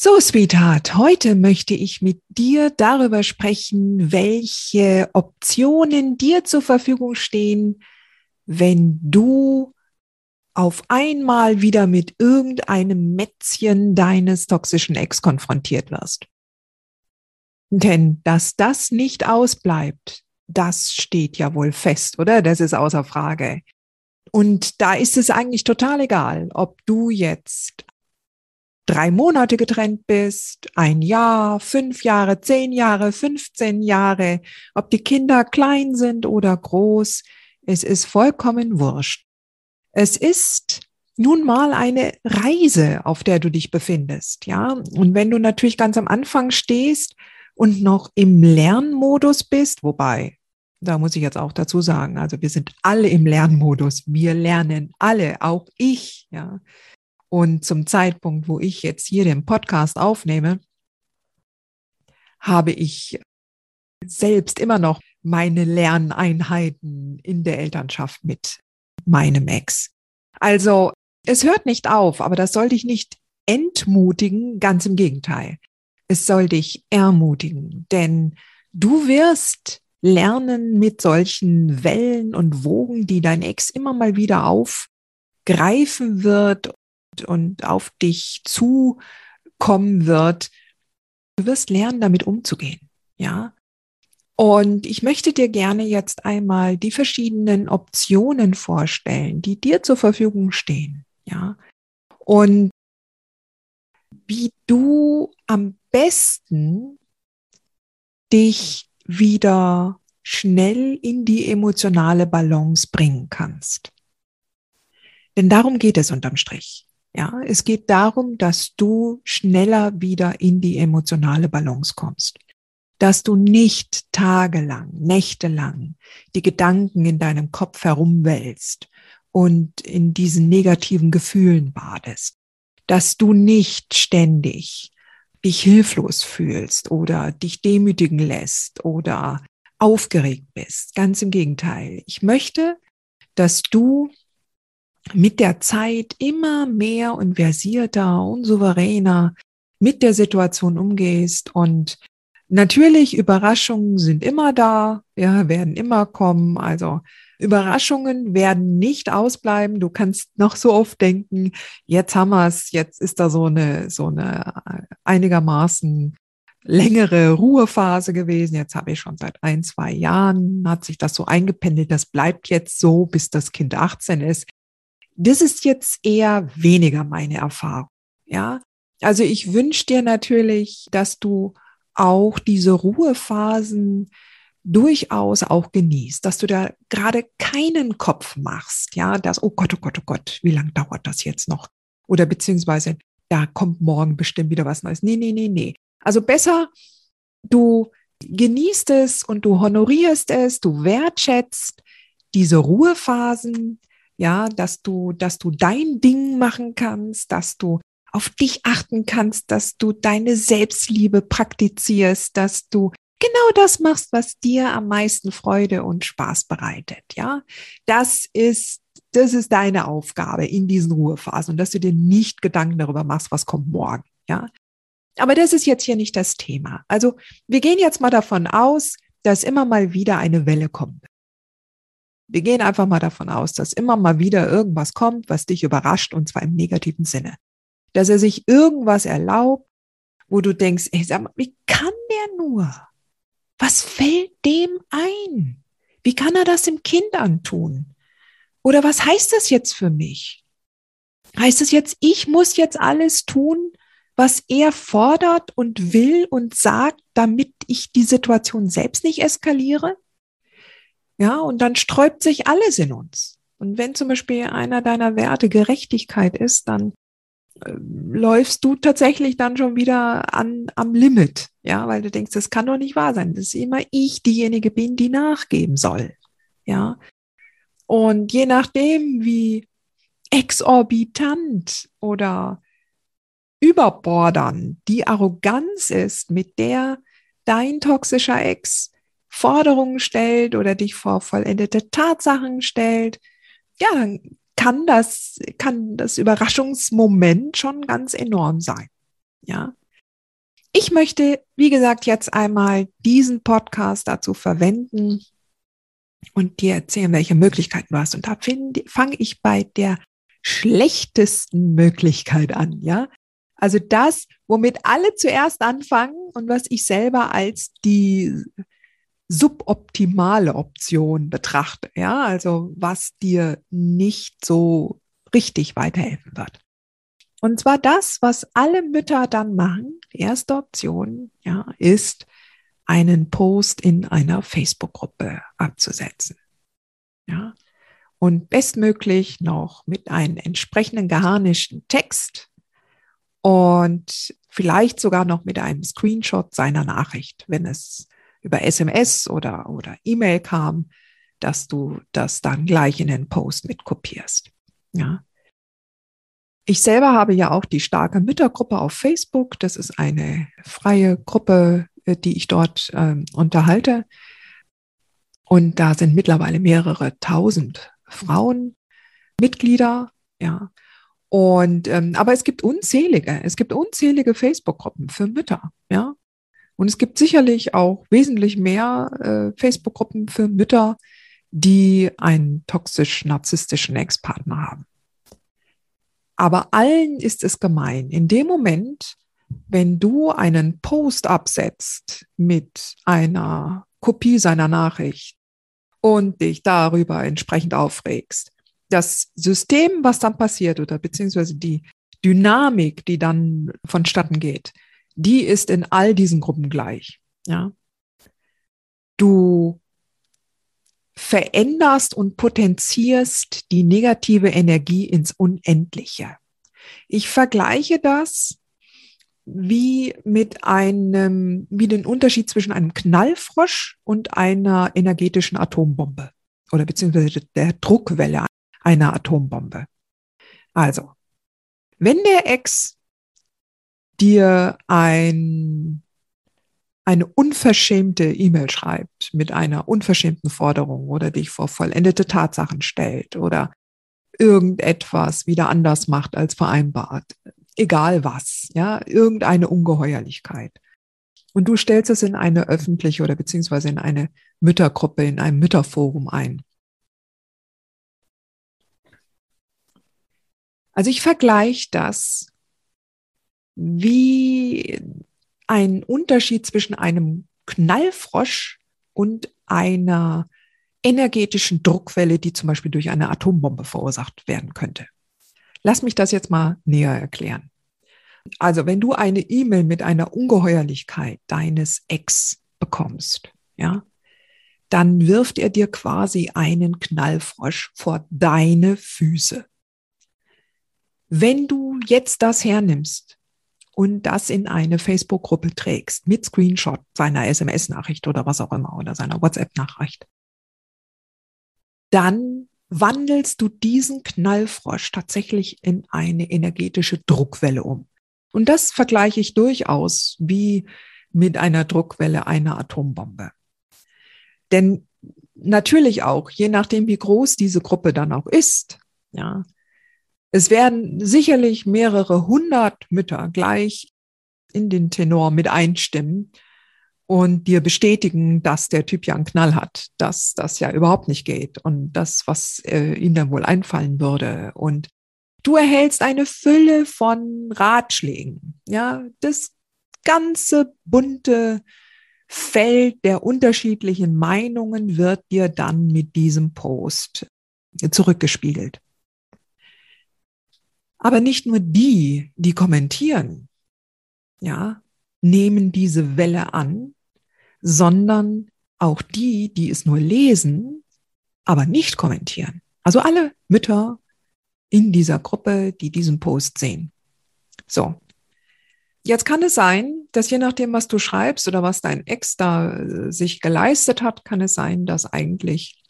So, Sweetheart, heute möchte ich mit dir darüber sprechen, welche Optionen dir zur Verfügung stehen, wenn du auf einmal wieder mit irgendeinem Mätzchen deines toxischen Ex konfrontiert wirst. Denn dass das nicht ausbleibt, das steht ja wohl fest, oder? Das ist außer Frage. Und da ist es eigentlich total egal, ob du jetzt drei Monate getrennt bist, ein Jahr, fünf Jahre, zehn Jahre, 15 Jahre, ob die Kinder klein sind oder groß, es ist vollkommen wurscht. Es ist nun mal eine Reise, auf der du dich befindest, ja. Und wenn du natürlich ganz am Anfang stehst und noch im Lernmodus bist, wobei, da muss ich jetzt auch dazu sagen, also wir sind alle im Lernmodus. Wir lernen alle, auch ich, ja. Und zum Zeitpunkt, wo ich jetzt hier den Podcast aufnehme, habe ich selbst immer noch meine Lerneinheiten in der Elternschaft mit meinem Ex. Also es hört nicht auf, aber das soll dich nicht entmutigen, ganz im Gegenteil. Es soll dich ermutigen, denn du wirst lernen mit solchen Wellen und Wogen, die dein Ex immer mal wieder aufgreifen wird und auf dich zukommen wird, du wirst lernen, damit umzugehen. Ja. Und ich möchte dir gerne jetzt einmal die verschiedenen Optionen vorstellen, die dir zur Verfügung stehen. Ja. Und wie du am besten dich wieder schnell in die emotionale Balance bringen kannst. Denn darum geht es unterm Strich. Ja, es geht darum, dass du schneller wieder in die emotionale Balance kommst. Dass du nicht tagelang, nächtelang die Gedanken in deinem Kopf herumwälzt und in diesen negativen Gefühlen badest. Dass du nicht ständig dich hilflos fühlst oder dich demütigen lässt oder aufgeregt bist. Ganz im Gegenteil. Ich möchte, dass du mit der Zeit immer mehr und versierter und souveräner mit der Situation umgehst und natürlich Überraschungen sind immer da, ja, werden immer kommen, also Überraschungen werden nicht ausbleiben. Du kannst noch so oft denken, jetzt haben wir es, jetzt ist da so eine, so eine einigermaßen längere Ruhephase gewesen. Jetzt habe ich schon seit ein, zwei Jahren, hat sich das so eingependelt. Das bleibt jetzt so, bis das Kind 18 ist. Das ist jetzt eher weniger meine Erfahrung. Ja, also ich wünsche dir natürlich, dass du auch diese Ruhephasen durchaus auch genießt, dass du da gerade keinen Kopf machst, ja, dass, oh Gott, oh Gott, oh Gott, wie lange dauert das jetzt noch? Oder beziehungsweise, da kommt morgen bestimmt wieder was Neues. Nee, nee, nee, nee. Also besser, du genießt es und du honorierst es, du wertschätzt diese Ruhephasen, ja, dass du, dass du dein Ding machen kannst, dass du auf dich achten kannst, dass du deine Selbstliebe praktizierst, dass du genau das machst, was dir am meisten Freude und Spaß bereitet, ja. Das ist, das ist deine Aufgabe in diesen Ruhephasen und dass du dir nicht Gedanken darüber machst, was kommt morgen, ja. Aber das ist jetzt hier nicht das Thema. Also wir gehen jetzt mal davon aus, dass immer mal wieder eine Welle kommt. Wir gehen einfach mal davon aus, dass immer mal wieder irgendwas kommt, was dich überrascht und zwar im negativen Sinne. Dass er sich irgendwas erlaubt, wo du denkst, ey, sag mal, wie kann der nur? Was fällt dem ein? Wie kann er das dem Kind antun? Oder was heißt das jetzt für mich? Heißt es jetzt, ich muss jetzt alles tun, was er fordert und will und sagt, damit ich die Situation selbst nicht eskaliere? Ja, und dann sträubt sich alles in uns. Und wenn zum Beispiel einer deiner Werte Gerechtigkeit ist, dann äh, läufst du tatsächlich dann schon wieder an, am Limit. Ja, weil du denkst, das kann doch nicht wahr sein. Das ist immer ich diejenige bin, die nachgeben soll. Ja. Und je nachdem, wie exorbitant oder überbordern die Arroganz ist, mit der dein toxischer Ex Forderungen stellt oder dich vor vollendete Tatsachen stellt, ja, dann kann das, kann das Überraschungsmoment schon ganz enorm sein. Ja. Ich möchte, wie gesagt, jetzt einmal diesen Podcast dazu verwenden und dir erzählen, welche Möglichkeiten du hast. Und da fange ich bei der schlechtesten Möglichkeit an, ja. Also das, womit alle zuerst anfangen und was ich selber als die suboptimale Option betrachte, ja, also was dir nicht so richtig weiterhelfen wird. Und zwar das, was alle Mütter dann machen, die erste Option, ja, ist, einen Post in einer Facebook-Gruppe abzusetzen. Ja. Und bestmöglich noch mit einem entsprechenden geharnischten Text und vielleicht sogar noch mit einem Screenshot seiner Nachricht, wenn es über SMS oder, oder E-Mail kam, dass du das dann gleich in den Post mit kopierst. Ja. Ich selber habe ja auch die starke Müttergruppe auf Facebook. Das ist eine freie Gruppe, äh, die ich dort ähm, unterhalte. Und da sind mittlerweile mehrere tausend Frauen Mitglieder, ja. Und ähm, aber es gibt unzählige, es gibt unzählige Facebook-Gruppen für Mütter, ja. Und es gibt sicherlich auch wesentlich mehr äh, Facebook-Gruppen für Mütter, die einen toxisch-narzisstischen Ex-Partner haben. Aber allen ist es gemein. In dem Moment, wenn du einen Post absetzt mit einer Kopie seiner Nachricht und dich darüber entsprechend aufregst, das System, was dann passiert oder beziehungsweise die Dynamik, die dann vonstatten geht, die ist in all diesen Gruppen gleich. Ja. Du veränderst und potenzierst die negative Energie ins Unendliche. Ich vergleiche das wie mit einem, wie den Unterschied zwischen einem Knallfrosch und einer energetischen Atombombe oder beziehungsweise der Druckwelle einer Atombombe. Also, wenn der Ex dir ein, eine unverschämte E-Mail schreibt mit einer unverschämten Forderung oder dich vor vollendete Tatsachen stellt oder irgendetwas wieder anders macht als vereinbart, egal was, ja, irgendeine Ungeheuerlichkeit. Und du stellst es in eine öffentliche oder beziehungsweise in eine Müttergruppe, in einem Mütterforum ein. Also ich vergleiche das wie ein Unterschied zwischen einem Knallfrosch und einer energetischen Druckwelle, die zum Beispiel durch eine Atombombe verursacht werden könnte. Lass mich das jetzt mal näher erklären. Also, wenn du eine E-Mail mit einer Ungeheuerlichkeit deines Ex bekommst, ja, dann wirft er dir quasi einen Knallfrosch vor deine Füße. Wenn du jetzt das hernimmst und das in eine Facebook-Gruppe trägst mit Screenshot seiner SMS-Nachricht oder was auch immer oder seiner WhatsApp-Nachricht, dann wandelst du diesen Knallfrosch tatsächlich in eine energetische Druckwelle um. Und das vergleiche ich durchaus wie mit einer Druckwelle einer Atombombe. Denn natürlich auch, je nachdem, wie groß diese Gruppe dann auch ist, ja, es werden sicherlich mehrere hundert Mütter gleich in den Tenor mit einstimmen und dir bestätigen, dass der Typ ja einen Knall hat, dass das ja überhaupt nicht geht und das, was äh, ihm dann wohl einfallen würde. Und du erhältst eine Fülle von Ratschlägen. Ja, das ganze bunte Feld der unterschiedlichen Meinungen wird dir dann mit diesem Post zurückgespiegelt. Aber nicht nur die, die kommentieren, ja, nehmen diese Welle an, sondern auch die, die es nur lesen, aber nicht kommentieren. Also alle Mütter in dieser Gruppe, die diesen Post sehen. So. Jetzt kann es sein, dass je nachdem, was du schreibst oder was dein Ex da äh, sich geleistet hat, kann es sein, dass eigentlich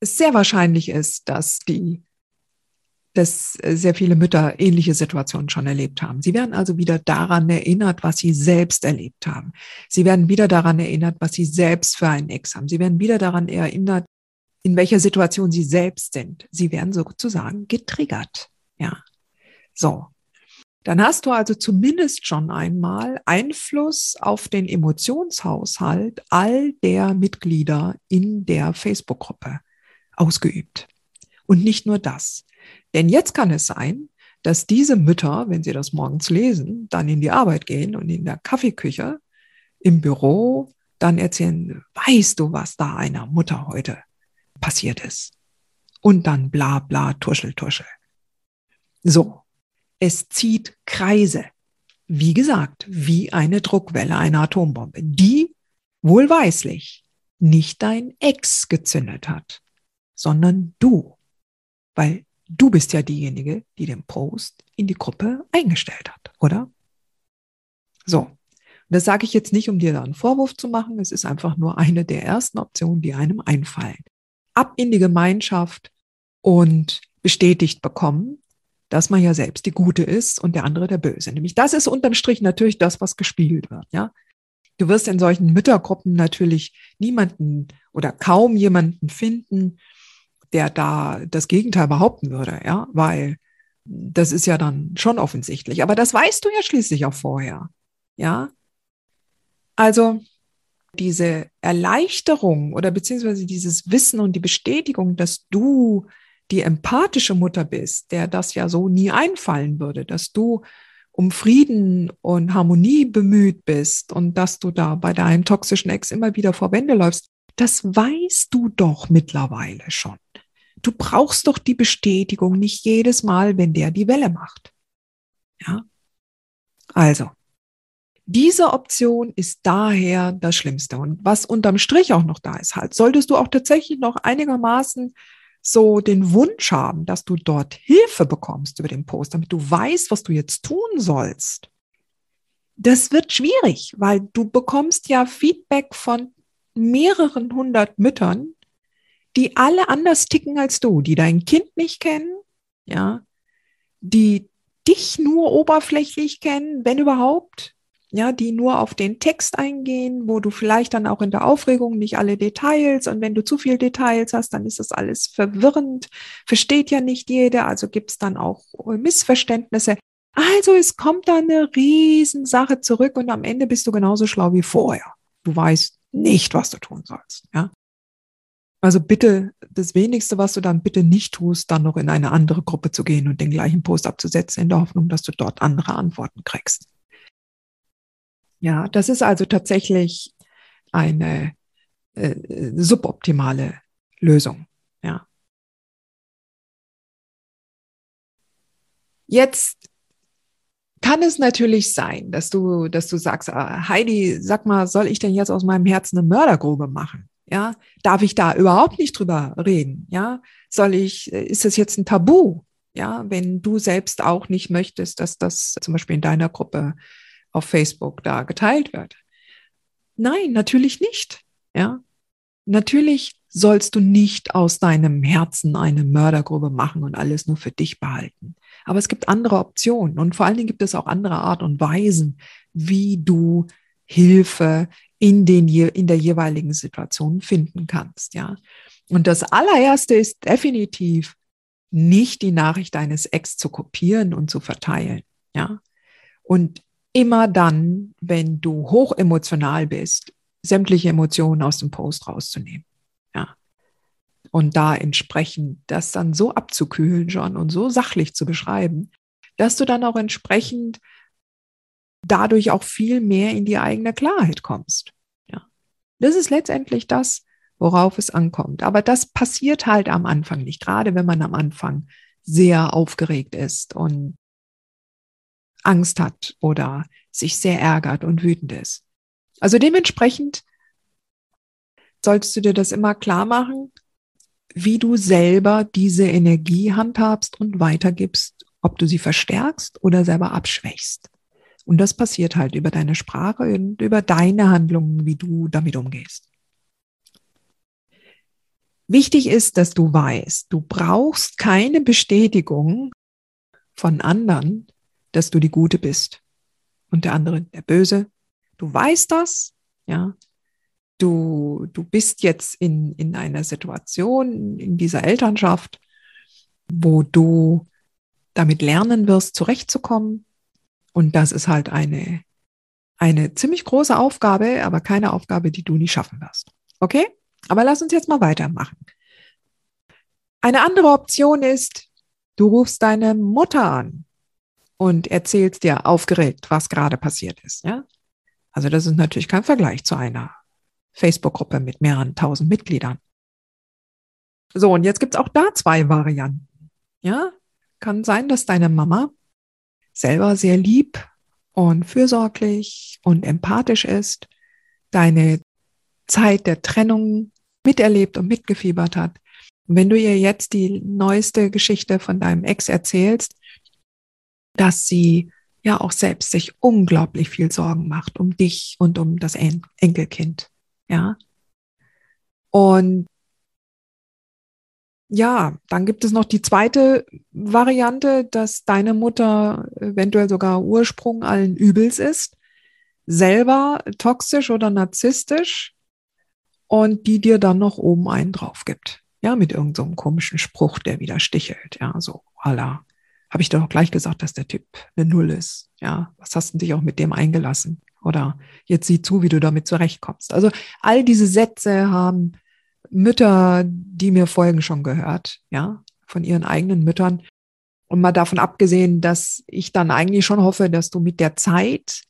es sehr wahrscheinlich ist, dass die dass äh, sehr viele Mütter ähnliche Situationen schon erlebt haben. Sie werden also wieder daran erinnert, was sie selbst erlebt haben. Sie werden wieder daran erinnert, was sie selbst für einen Ex haben. Sie werden wieder daran erinnert, in welcher Situation sie selbst sind. Sie werden sozusagen getriggert. Ja. So. Dann hast du also zumindest schon einmal Einfluss auf den Emotionshaushalt all der Mitglieder in der Facebook-Gruppe ausgeübt. Und nicht nur das. Denn jetzt kann es sein, dass diese Mütter, wenn sie das morgens lesen, dann in die Arbeit gehen und in der Kaffeeküche, im Büro, dann erzählen, weißt du, was da einer Mutter heute passiert ist? Und dann bla bla, tuschel, tuschel. So, es zieht Kreise. Wie gesagt, wie eine Druckwelle einer Atombombe, die wohlweislich nicht dein Ex gezündet hat, sondern du. Weil du bist ja diejenige, die den Post in die Gruppe eingestellt hat, oder? So. Das sage ich jetzt nicht, um dir da einen Vorwurf zu machen. Es ist einfach nur eine der ersten Optionen, die einem einfallen. Ab in die Gemeinschaft und bestätigt bekommen, dass man ja selbst die Gute ist und der andere der Böse. Nämlich das ist unterm Strich natürlich das, was gespielt wird, ja. Du wirst in solchen Müttergruppen natürlich niemanden oder kaum jemanden finden, der da das Gegenteil behaupten würde, ja, weil das ist ja dann schon offensichtlich. Aber das weißt du ja schließlich auch vorher, ja. Also diese Erleichterung oder beziehungsweise dieses Wissen und die Bestätigung, dass du die empathische Mutter bist, der das ja so nie einfallen würde, dass du um Frieden und Harmonie bemüht bist und dass du da bei deinem toxischen Ex immer wieder vor Wände läufst, das weißt du doch mittlerweile schon. Du brauchst doch die Bestätigung nicht jedes Mal, wenn der die Welle macht. Ja? Also, diese Option ist daher das Schlimmste. Und was unterm Strich auch noch da ist, halt, solltest du auch tatsächlich noch einigermaßen so den Wunsch haben, dass du dort Hilfe bekommst über den Post, damit du weißt, was du jetzt tun sollst. Das wird schwierig, weil du bekommst ja Feedback von mehreren hundert Müttern, die alle anders ticken als du, die dein Kind nicht kennen, ja, die dich nur oberflächlich kennen, wenn überhaupt, ja, die nur auf den Text eingehen, wo du vielleicht dann auch in der Aufregung nicht alle Details und wenn du zu viel Details hast, dann ist das alles verwirrend, versteht ja nicht jeder, also gibt es dann auch Missverständnisse. Also es kommt da eine Riesensache zurück und am Ende bist du genauso schlau wie vorher. Du weißt nicht, was du tun sollst, ja. Also bitte, das wenigste, was du dann bitte nicht tust, dann noch in eine andere Gruppe zu gehen und den gleichen Post abzusetzen, in der Hoffnung, dass du dort andere Antworten kriegst. Ja, das ist also tatsächlich eine äh, suboptimale Lösung. Ja. Jetzt kann es natürlich sein, dass du, dass du sagst, ah, Heidi, sag mal, soll ich denn jetzt aus meinem Herzen eine Mördergrube machen? Ja, darf ich da überhaupt nicht drüber reden? Ja, soll ich, ist das jetzt ein Tabu? Ja, wenn du selbst auch nicht möchtest, dass das zum Beispiel in deiner Gruppe auf Facebook da geteilt wird. Nein, natürlich nicht. Ja, natürlich sollst du nicht aus deinem Herzen eine Mördergrube machen und alles nur für dich behalten. Aber es gibt andere Optionen und vor allen Dingen gibt es auch andere Art und Weisen, wie du Hilfe in, den, in der jeweiligen Situation finden kannst. Ja. Und das allererste ist definitiv nicht die Nachricht deines Ex zu kopieren und zu verteilen. Ja. Und immer dann, wenn du hochemotional bist, sämtliche Emotionen aus dem Post rauszunehmen. Ja. Und da entsprechend das dann so abzukühlen schon und so sachlich zu beschreiben, dass du dann auch entsprechend dadurch auch viel mehr in die eigene Klarheit kommst. Ja. Das ist letztendlich das, worauf es ankommt. Aber das passiert halt am Anfang nicht, gerade wenn man am Anfang sehr aufgeregt ist und Angst hat oder sich sehr ärgert und wütend ist. Also dementsprechend solltest du dir das immer klar machen, wie du selber diese Energie handhabst und weitergibst, ob du sie verstärkst oder selber abschwächst. Und das passiert halt über deine Sprache und über deine Handlungen, wie du damit umgehst. Wichtig ist, dass du weißt, du brauchst keine Bestätigung von anderen, dass du die Gute bist und der andere der Böse. Du weißt das, ja. Du, du bist jetzt in, in einer Situation in dieser Elternschaft, wo du damit lernen wirst, zurechtzukommen. Und das ist halt eine, eine ziemlich große Aufgabe, aber keine Aufgabe, die du nicht schaffen wirst. Okay? Aber lass uns jetzt mal weitermachen. Eine andere Option ist, du rufst deine Mutter an und erzählst dir aufgeregt, was gerade passiert ist. Ja? Also das ist natürlich kein Vergleich zu einer Facebook-Gruppe mit mehreren tausend Mitgliedern. So, und jetzt gibt's auch da zwei Varianten. Ja, kann sein, dass deine Mama selber sehr lieb und fürsorglich und empathisch ist, deine Zeit der Trennung miterlebt und mitgefiebert hat. Und wenn du ihr jetzt die neueste Geschichte von deinem Ex erzählst, dass sie ja auch selbst sich unglaublich viel Sorgen macht um dich und um das en Enkelkind. Ja. Und ja, dann gibt es noch die zweite Variante, dass deine Mutter eventuell sogar Ursprung allen Übels ist, selber toxisch oder narzisstisch und die dir dann noch oben einen drauf gibt. Ja, mit irgendeinem so komischen Spruch, der wieder stichelt. Ja, so, voilà. Habe ich doch gleich gesagt, dass der Typ eine Null ist. Ja, was hast du dich auch mit dem eingelassen? Oder jetzt sieh zu, wie du damit zurechtkommst. Also all diese Sätze haben Mütter, die mir folgen, schon gehört, ja, von ihren eigenen Müttern. Und mal davon abgesehen, dass ich dann eigentlich schon hoffe, dass du mit der Zeit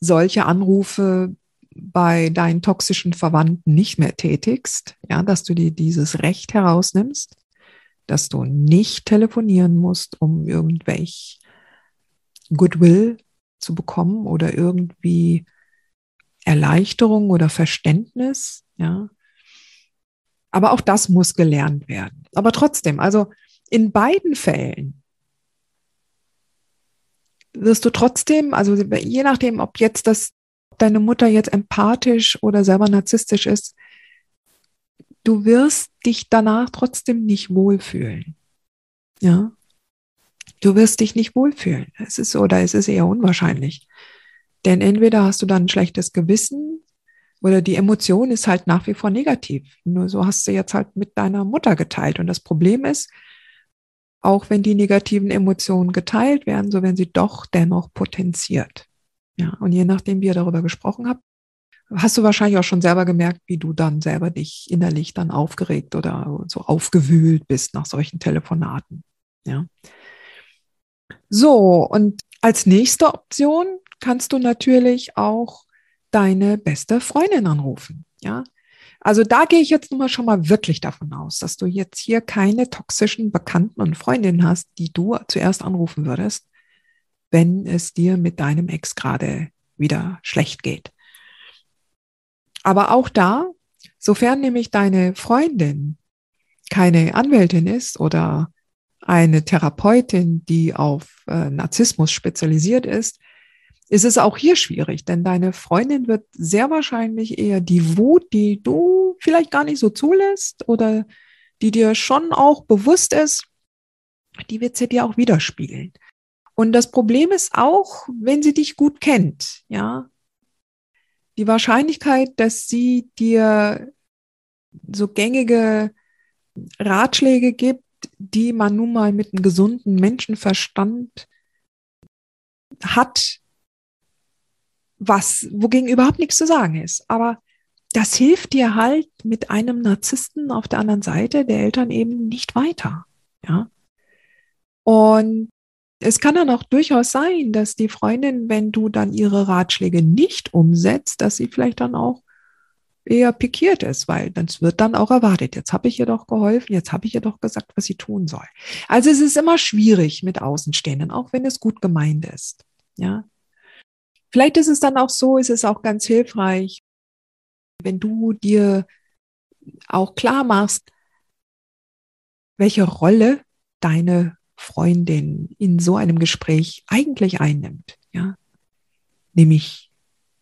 solche Anrufe bei deinen toxischen Verwandten nicht mehr tätigst, ja, dass du dir dieses Recht herausnimmst, dass du nicht telefonieren musst, um irgendwelch Goodwill zu bekommen oder irgendwie Erleichterung oder Verständnis, ja. Aber auch das muss gelernt werden. Aber trotzdem, also in beiden Fällen wirst du trotzdem, also je nachdem, ob jetzt das deine Mutter jetzt empathisch oder selber narzisstisch ist, du wirst dich danach trotzdem nicht wohlfühlen. Ja. Du wirst dich nicht wohlfühlen. Es ist oder es ist eher unwahrscheinlich. Denn entweder hast du dann ein schlechtes Gewissen oder die Emotion ist halt nach wie vor negativ. Nur so hast du jetzt halt mit deiner Mutter geteilt. Und das Problem ist, auch wenn die negativen Emotionen geteilt werden, so werden sie doch dennoch potenziert. Ja, und je nachdem, wie ihr darüber gesprochen habt, hast du wahrscheinlich auch schon selber gemerkt, wie du dann selber dich innerlich dann aufgeregt oder so aufgewühlt bist nach solchen Telefonaten. Ja. So, und als nächste Option kannst du natürlich auch deine beste Freundin anrufen. Ja, also da gehe ich jetzt nun mal schon mal wirklich davon aus, dass du jetzt hier keine toxischen Bekannten und Freundinnen hast, die du zuerst anrufen würdest, wenn es dir mit deinem Ex gerade wieder schlecht geht. Aber auch da, sofern nämlich deine Freundin keine Anwältin ist oder eine Therapeutin, die auf äh, Narzissmus spezialisiert ist, ist es auch hier schwierig, denn deine Freundin wird sehr wahrscheinlich eher die Wut, die du vielleicht gar nicht so zulässt oder die dir schon auch bewusst ist, die wird sie dir auch widerspiegeln. Und das Problem ist auch, wenn sie dich gut kennt, ja, die Wahrscheinlichkeit, dass sie dir so gängige Ratschläge gibt, die man nun mal mit einem gesunden Menschenverstand hat, was, wogegen überhaupt nichts zu sagen ist. Aber das hilft dir halt mit einem Narzissten auf der anderen Seite der Eltern eben nicht weiter. Ja. Und es kann dann auch durchaus sein, dass die Freundin, wenn du dann ihre Ratschläge nicht umsetzt, dass sie vielleicht dann auch eher pikiert ist, weil das wird dann auch erwartet. Jetzt habe ich ihr doch geholfen, jetzt habe ich ihr doch gesagt, was sie tun soll. Also es ist immer schwierig mit Außenstehenden, auch wenn es gut gemeint ist. Ja. Vielleicht ist es dann auch so, ist es auch ganz hilfreich, wenn du dir auch klar machst, welche Rolle deine Freundin in so einem Gespräch eigentlich einnimmt, ja. Nämlich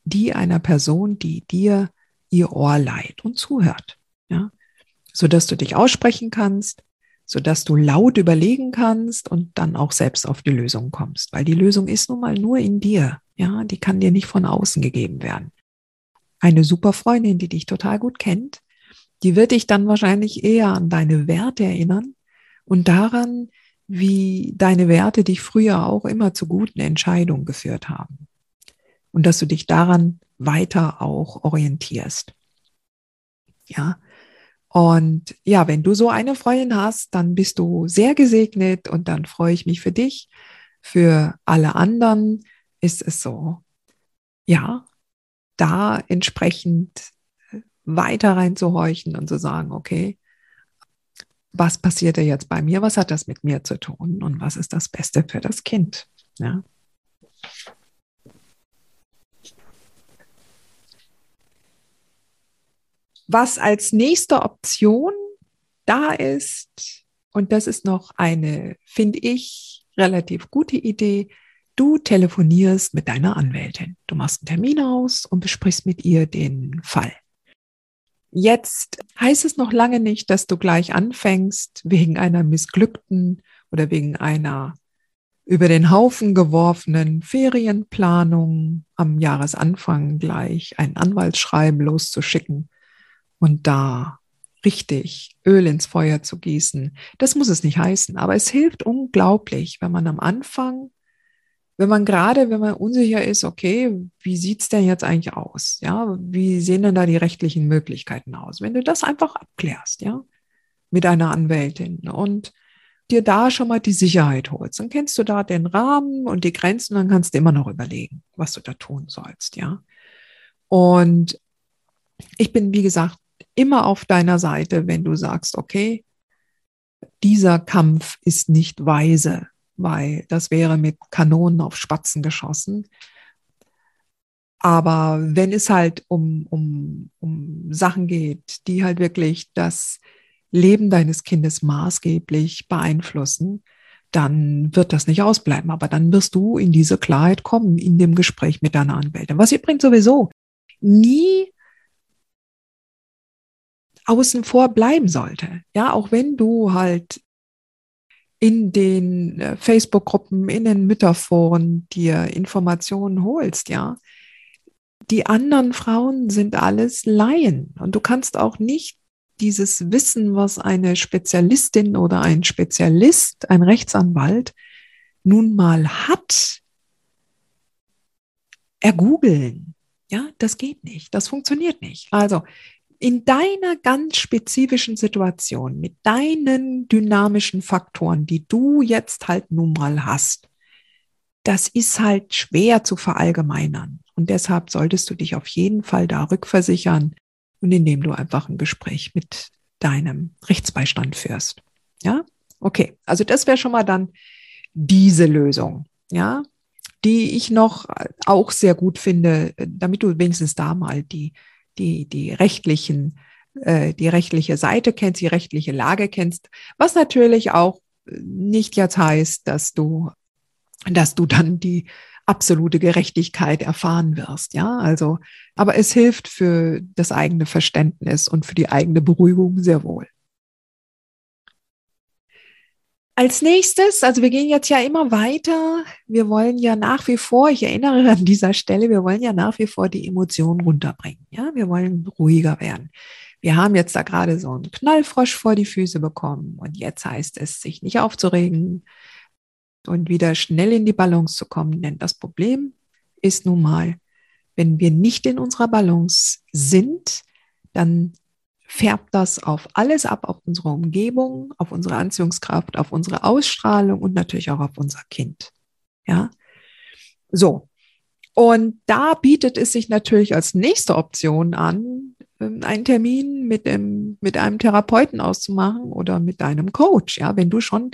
die einer Person, die dir ihr Ohr leiht und zuhört, ja. Sodass du dich aussprechen kannst, sodass du laut überlegen kannst und dann auch selbst auf die Lösung kommst, weil die Lösung ist nun mal nur in dir, ja. Die kann dir nicht von außen gegeben werden. Eine super Freundin, die dich total gut kennt, die wird dich dann wahrscheinlich eher an deine Werte erinnern und daran, wie deine Werte dich früher auch immer zu guten Entscheidungen geführt haben. Und dass du dich daran weiter auch orientierst. Ja. Und ja, wenn du so eine Freundin hast, dann bist du sehr gesegnet und dann freue ich mich für dich. Für alle anderen ist es so, ja, da entsprechend weiter reinzuhorchen und zu sagen, okay, was passiert da jetzt bei mir? Was hat das mit mir zu tun? Und was ist das Beste für das Kind? Ja. Was als nächste Option da ist, und das ist noch eine, finde ich, relativ gute Idee, du telefonierst mit deiner Anwältin. Du machst einen Termin aus und besprichst mit ihr den Fall. Jetzt heißt es noch lange nicht, dass du gleich anfängst, wegen einer missglückten oder wegen einer über den Haufen geworfenen Ferienplanung am Jahresanfang gleich ein Anwaltsschreiben loszuschicken und da richtig Öl ins Feuer zu gießen. Das muss es nicht heißen, aber es hilft unglaublich, wenn man am Anfang wenn man gerade, wenn man unsicher ist, okay, wie sieht's denn jetzt eigentlich aus? Ja, wie sehen denn da die rechtlichen Möglichkeiten aus? Wenn du das einfach abklärst, ja, mit einer Anwältin und dir da schon mal die Sicherheit holst, dann kennst du da den Rahmen und die Grenzen, dann kannst du immer noch überlegen, was du da tun sollst, ja. Und ich bin, wie gesagt, immer auf deiner Seite, wenn du sagst, okay, dieser Kampf ist nicht weise, weil das wäre mit Kanonen auf Spatzen geschossen. Aber wenn es halt um, um, um Sachen geht, die halt wirklich das Leben deines Kindes maßgeblich beeinflussen, dann wird das nicht ausbleiben. Aber dann wirst du in diese Klarheit kommen in dem Gespräch mit deiner Anwältin. Was übrigens sowieso nie außen vor bleiben sollte. Ja, auch wenn du halt in den äh, Facebook-Gruppen, in den Mütterforen dir Informationen holst, ja. Die anderen Frauen sind alles Laien und du kannst auch nicht dieses Wissen, was eine Spezialistin oder ein Spezialist, ein Rechtsanwalt nun mal hat, ergoogeln. Ja, das geht nicht. Das funktioniert nicht. Also in deiner ganz spezifischen Situation mit deinen dynamischen Faktoren, die du jetzt halt nun mal hast, das ist halt schwer zu verallgemeinern. Und deshalb solltest du dich auf jeden Fall da rückversichern und indem du einfach ein Gespräch mit deinem Rechtsbeistand führst. Ja? Okay. Also das wäre schon mal dann diese Lösung. Ja? Die ich noch auch sehr gut finde, damit du wenigstens da mal die die, die rechtlichen, äh, die rechtliche Seite kennst, die rechtliche Lage kennst, was natürlich auch nicht jetzt heißt, dass du, dass du dann die absolute Gerechtigkeit erfahren wirst, ja, also, aber es hilft für das eigene Verständnis und für die eigene Beruhigung sehr wohl. Als nächstes, also wir gehen jetzt ja immer weiter. Wir wollen ja nach wie vor, ich erinnere an dieser Stelle, wir wollen ja nach wie vor die Emotionen runterbringen. Ja, wir wollen ruhiger werden. Wir haben jetzt da gerade so einen Knallfrosch vor die Füße bekommen und jetzt heißt es, sich nicht aufzuregen und wieder schnell in die Balance zu kommen. Denn das Problem ist nun mal, wenn wir nicht in unserer Balance sind, dann färbt das auf alles ab, auf unsere Umgebung, auf unsere Anziehungskraft, auf unsere Ausstrahlung und natürlich auch auf unser Kind. Ja, so. Und da bietet es sich natürlich als nächste Option an, ähm, einen Termin mit, dem, mit einem Therapeuten auszumachen oder mit deinem Coach. Ja, wenn du schon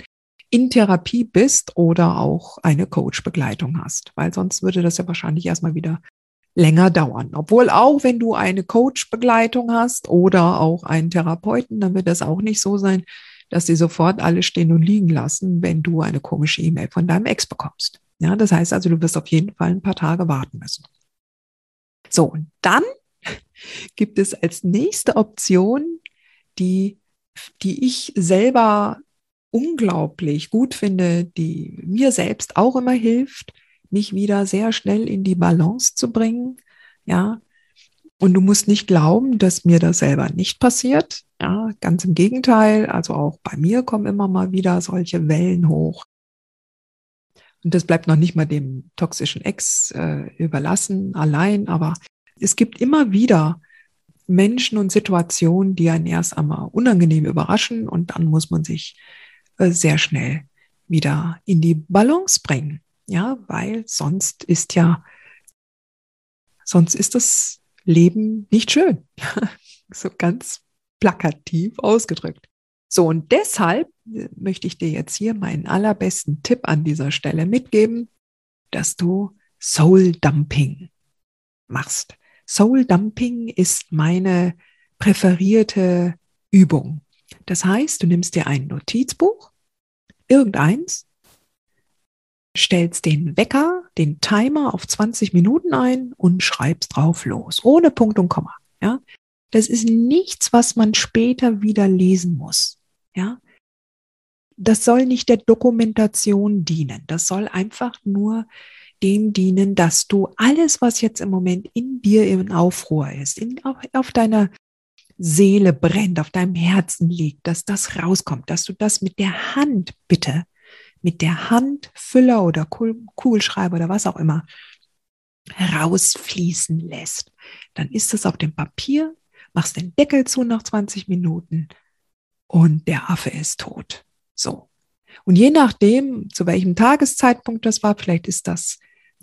in Therapie bist oder auch eine Coach-Begleitung hast, weil sonst würde das ja wahrscheinlich erstmal wieder länger dauern. Obwohl auch, wenn du eine Coach-Begleitung hast oder auch einen Therapeuten, dann wird das auch nicht so sein, dass sie sofort alles stehen und liegen lassen, wenn du eine komische E-Mail von deinem Ex bekommst. Ja, das heißt also, du wirst auf jeden Fall ein paar Tage warten müssen. So, und dann gibt es als nächste Option, die, die ich selber unglaublich gut finde, die mir selbst auch immer hilft, mich wieder sehr schnell in die Balance zu bringen. Ja. Und du musst nicht glauben, dass mir das selber nicht passiert. Ja, ganz im Gegenteil. Also auch bei mir kommen immer mal wieder solche Wellen hoch. Und das bleibt noch nicht mal dem toxischen Ex äh, überlassen, allein. Aber es gibt immer wieder Menschen und Situationen, die einen erst einmal unangenehm überraschen und dann muss man sich äh, sehr schnell wieder in die Balance bringen. Ja, weil sonst ist ja, sonst ist das Leben nicht schön. so ganz plakativ ausgedrückt. So, und deshalb äh, möchte ich dir jetzt hier meinen allerbesten Tipp an dieser Stelle mitgeben, dass du Soul Dumping machst. Soul Dumping ist meine präferierte Übung. Das heißt, du nimmst dir ein Notizbuch, irgendeins, stellst den Wecker, den Timer auf 20 Minuten ein und schreibst drauf los, ohne Punkt und Komma. Ja, das ist nichts, was man später wieder lesen muss. Ja, das soll nicht der Dokumentation dienen. Das soll einfach nur dem dienen, dass du alles, was jetzt im Moment in dir in Aufruhr ist, in, auf, auf deiner Seele brennt, auf deinem Herzen liegt, dass das rauskommt, dass du das mit der Hand bitte mit der Hand Füller oder Kugelschreiber oder was auch immer rausfließen lässt. Dann ist es auf dem Papier, machst den Deckel zu nach 20 Minuten und der Affe ist tot. So. Und je nachdem, zu welchem Tageszeitpunkt das war, vielleicht ist das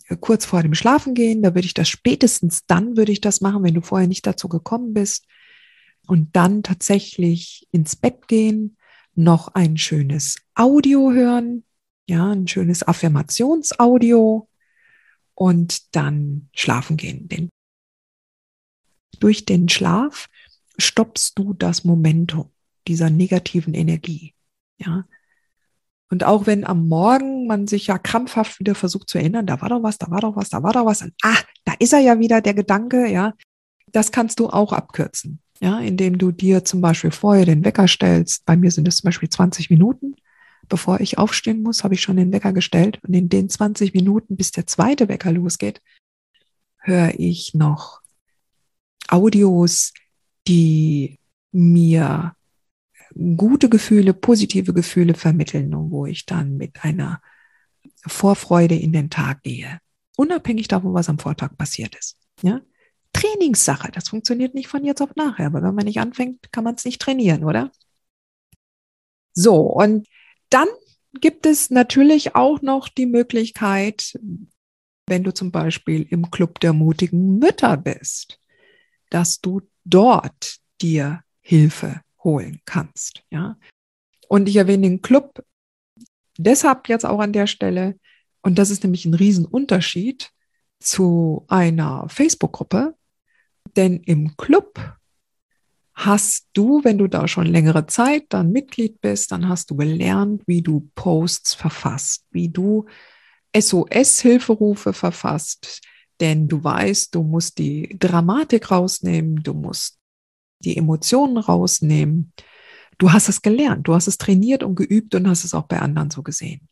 äh, kurz vor dem Schlafengehen, da würde ich das spätestens dann würde ich das machen, wenn du vorher nicht dazu gekommen bist. Und dann tatsächlich ins Bett gehen, noch ein schönes Audio hören, ja, ein schönes Affirmationsaudio und dann schlafen gehen. Denn durch den Schlaf stoppst du das Momentum dieser negativen Energie, ja. Und auch wenn am Morgen man sich ja krampfhaft wieder versucht zu erinnern, da war doch was, da war doch was, da war doch was, und, ah, da ist er ja wieder, der Gedanke, ja, das kannst du auch abkürzen ja, indem du dir zum Beispiel vorher den Wecker stellst. Bei mir sind es zum Beispiel 20 Minuten. Bevor ich aufstehen muss, habe ich schon den Wecker gestellt. Und in den 20 Minuten, bis der zweite Wecker losgeht, höre ich noch Audios, die mir gute Gefühle, positive Gefühle vermitteln und wo ich dann mit einer Vorfreude in den Tag gehe. Unabhängig davon, was am Vortag passiert ist. Ja? Trainingssache. Das funktioniert nicht von jetzt auf nachher, aber wenn man nicht anfängt, kann man es nicht trainieren, oder? So, und dann gibt es natürlich auch noch die Möglichkeit, wenn du zum Beispiel im Club der mutigen Mütter bist, dass du dort dir Hilfe holen kannst, ja. Und ich erwähne den Club deshalb jetzt auch an der Stelle, und das ist nämlich ein Riesenunterschied zu einer Facebook-Gruppe, denn im Club hast du, wenn du da schon längere Zeit dann Mitglied bist, dann hast du gelernt, wie du Posts verfasst, wie du SOS-Hilferufe verfasst. Denn du weißt, du musst die Dramatik rausnehmen, du musst die Emotionen rausnehmen. Du hast es gelernt, du hast es trainiert und geübt und hast es auch bei anderen so gesehen.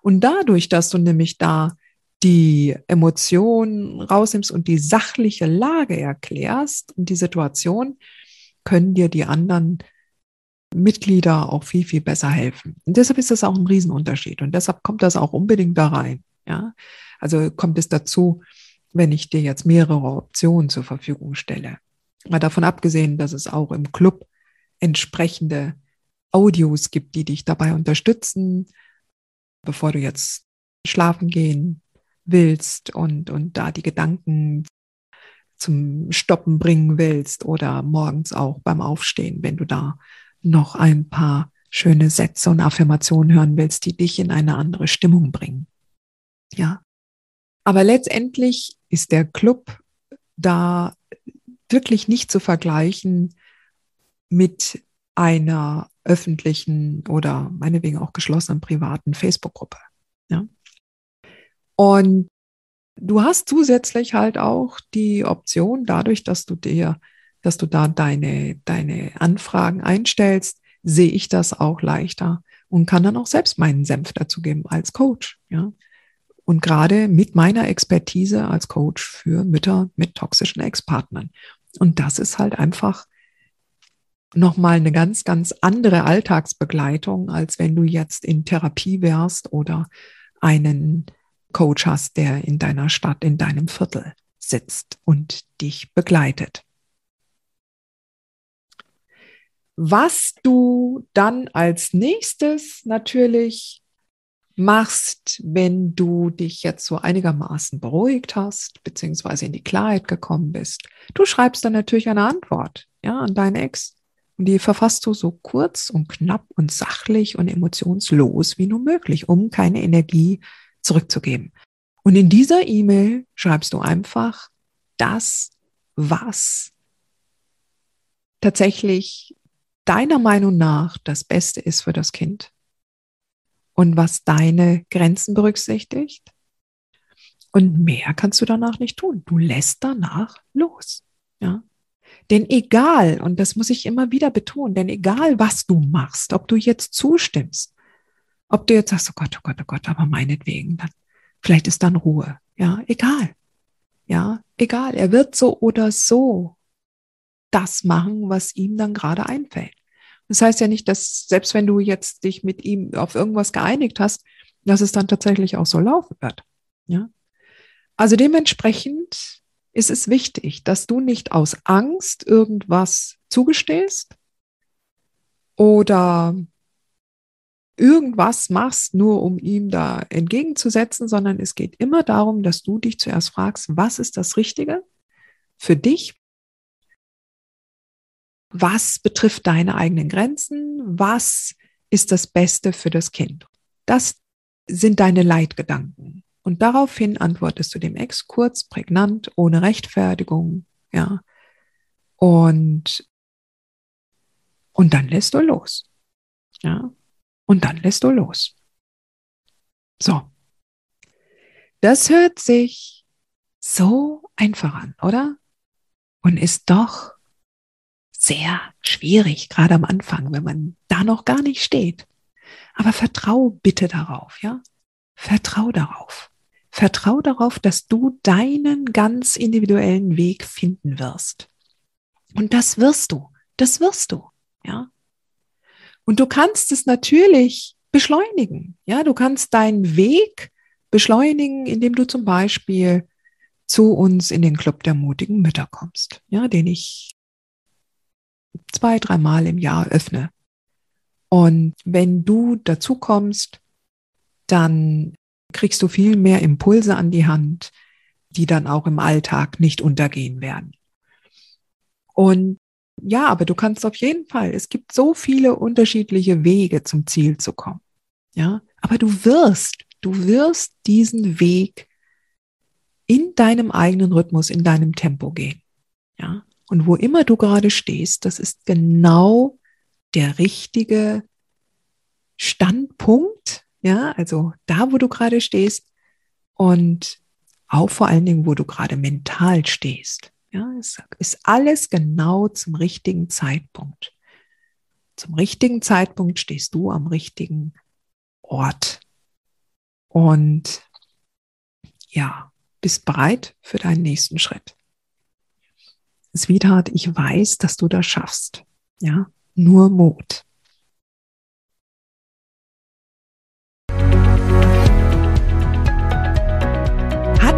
Und dadurch, dass du nämlich da die Emotionen rausnimmst und die sachliche Lage erklärst und die Situation, können dir die anderen Mitglieder auch viel, viel besser helfen. Und deshalb ist das auch ein Riesenunterschied. Und deshalb kommt das auch unbedingt da rein. Ja, also kommt es dazu, wenn ich dir jetzt mehrere Optionen zur Verfügung stelle. Mal davon abgesehen, dass es auch im Club entsprechende Audios gibt, die dich dabei unterstützen, bevor du jetzt schlafen gehen willst und, und da die Gedanken zum Stoppen bringen willst oder morgens auch beim Aufstehen, wenn du da noch ein paar schöne Sätze und Affirmationen hören willst, die dich in eine andere Stimmung bringen. Ja. Aber letztendlich ist der Club da wirklich nicht zu vergleichen mit einer öffentlichen oder meinetwegen auch geschlossenen privaten Facebook-Gruppe. Ja. Und du hast zusätzlich halt auch die Option, dadurch, dass du dir, dass du da deine, deine Anfragen einstellst, sehe ich das auch leichter und kann dann auch selbst meinen Senf dazugeben als Coach. Ja. Und gerade mit meiner Expertise als Coach für Mütter mit toxischen Ex-Partnern. Und das ist halt einfach nochmal eine ganz, ganz andere Alltagsbegleitung, als wenn du jetzt in Therapie wärst oder einen Coach hast, der in deiner Stadt, in deinem Viertel sitzt und dich begleitet. Was du dann als nächstes natürlich machst, wenn du dich jetzt so einigermaßen beruhigt hast, beziehungsweise in die Klarheit gekommen bist. Du schreibst dann natürlich eine Antwort, ja, an deinen Ex. Und die verfasst du so kurz und knapp und sachlich und emotionslos wie nur möglich, um keine Energie zurückzugeben. Und in dieser E-Mail schreibst du einfach das, was tatsächlich deiner Meinung nach das Beste ist für das Kind und was deine Grenzen berücksichtigt. Und mehr kannst du danach nicht tun. Du lässt danach los. Ja. Denn egal, und das muss ich immer wieder betonen, denn egal, was du machst, ob du jetzt zustimmst, ob du jetzt sagst, oh Gott, oh Gott, oh Gott, aber meinetwegen, dann, vielleicht ist dann Ruhe. Ja, egal. Ja, egal. Er wird so oder so das machen, was ihm dann gerade einfällt. Das heißt ja nicht, dass selbst wenn du jetzt dich mit ihm auf irgendwas geeinigt hast, dass es dann tatsächlich auch so laufen wird. Ja? Also dementsprechend ist es wichtig, dass du nicht aus Angst irgendwas zugestehst oder irgendwas machst, nur um ihm da entgegenzusetzen, sondern es geht immer darum, dass du dich zuerst fragst, was ist das Richtige für dich was betrifft deine eigenen Grenzen, was ist das Beste für das Kind. Das sind deine Leitgedanken. Und daraufhin antwortest du dem Ex kurz, prägnant, ohne Rechtfertigung, ja. Und, und dann lässt du los. Ja. Und dann lässt du los. So. Das hört sich so einfach an, oder? Und ist doch sehr schwierig, gerade am Anfang, wenn man da noch gar nicht steht. Aber vertrau bitte darauf, ja? Vertrau darauf. Vertrau darauf, dass du deinen ganz individuellen Weg finden wirst. Und das wirst du. Das wirst du, ja? Und du kannst es natürlich beschleunigen, ja? Du kannst deinen Weg beschleunigen, indem du zum Beispiel zu uns in den Club der mutigen Mütter kommst, ja, den ich zwei, dreimal im Jahr öffne. Und wenn du dazu kommst, dann kriegst du viel mehr Impulse an die Hand, die dann auch im Alltag nicht untergehen werden. Und ja, aber du kannst auf jeden Fall, es gibt so viele unterschiedliche Wege zum Ziel zu kommen. Ja, aber du wirst, du wirst diesen Weg in deinem eigenen Rhythmus, in deinem Tempo gehen. Ja, und wo immer du gerade stehst, das ist genau der richtige Standpunkt, ja, also da, wo du gerade stehst und auch vor allen Dingen, wo du gerade mental stehst. Ja, es ist alles genau zum richtigen Zeitpunkt. Zum richtigen Zeitpunkt stehst du am richtigen Ort. Und ja, bist bereit für deinen nächsten Schritt. Sweetheart, ich weiß, dass du das schaffst. Ja, nur Mut.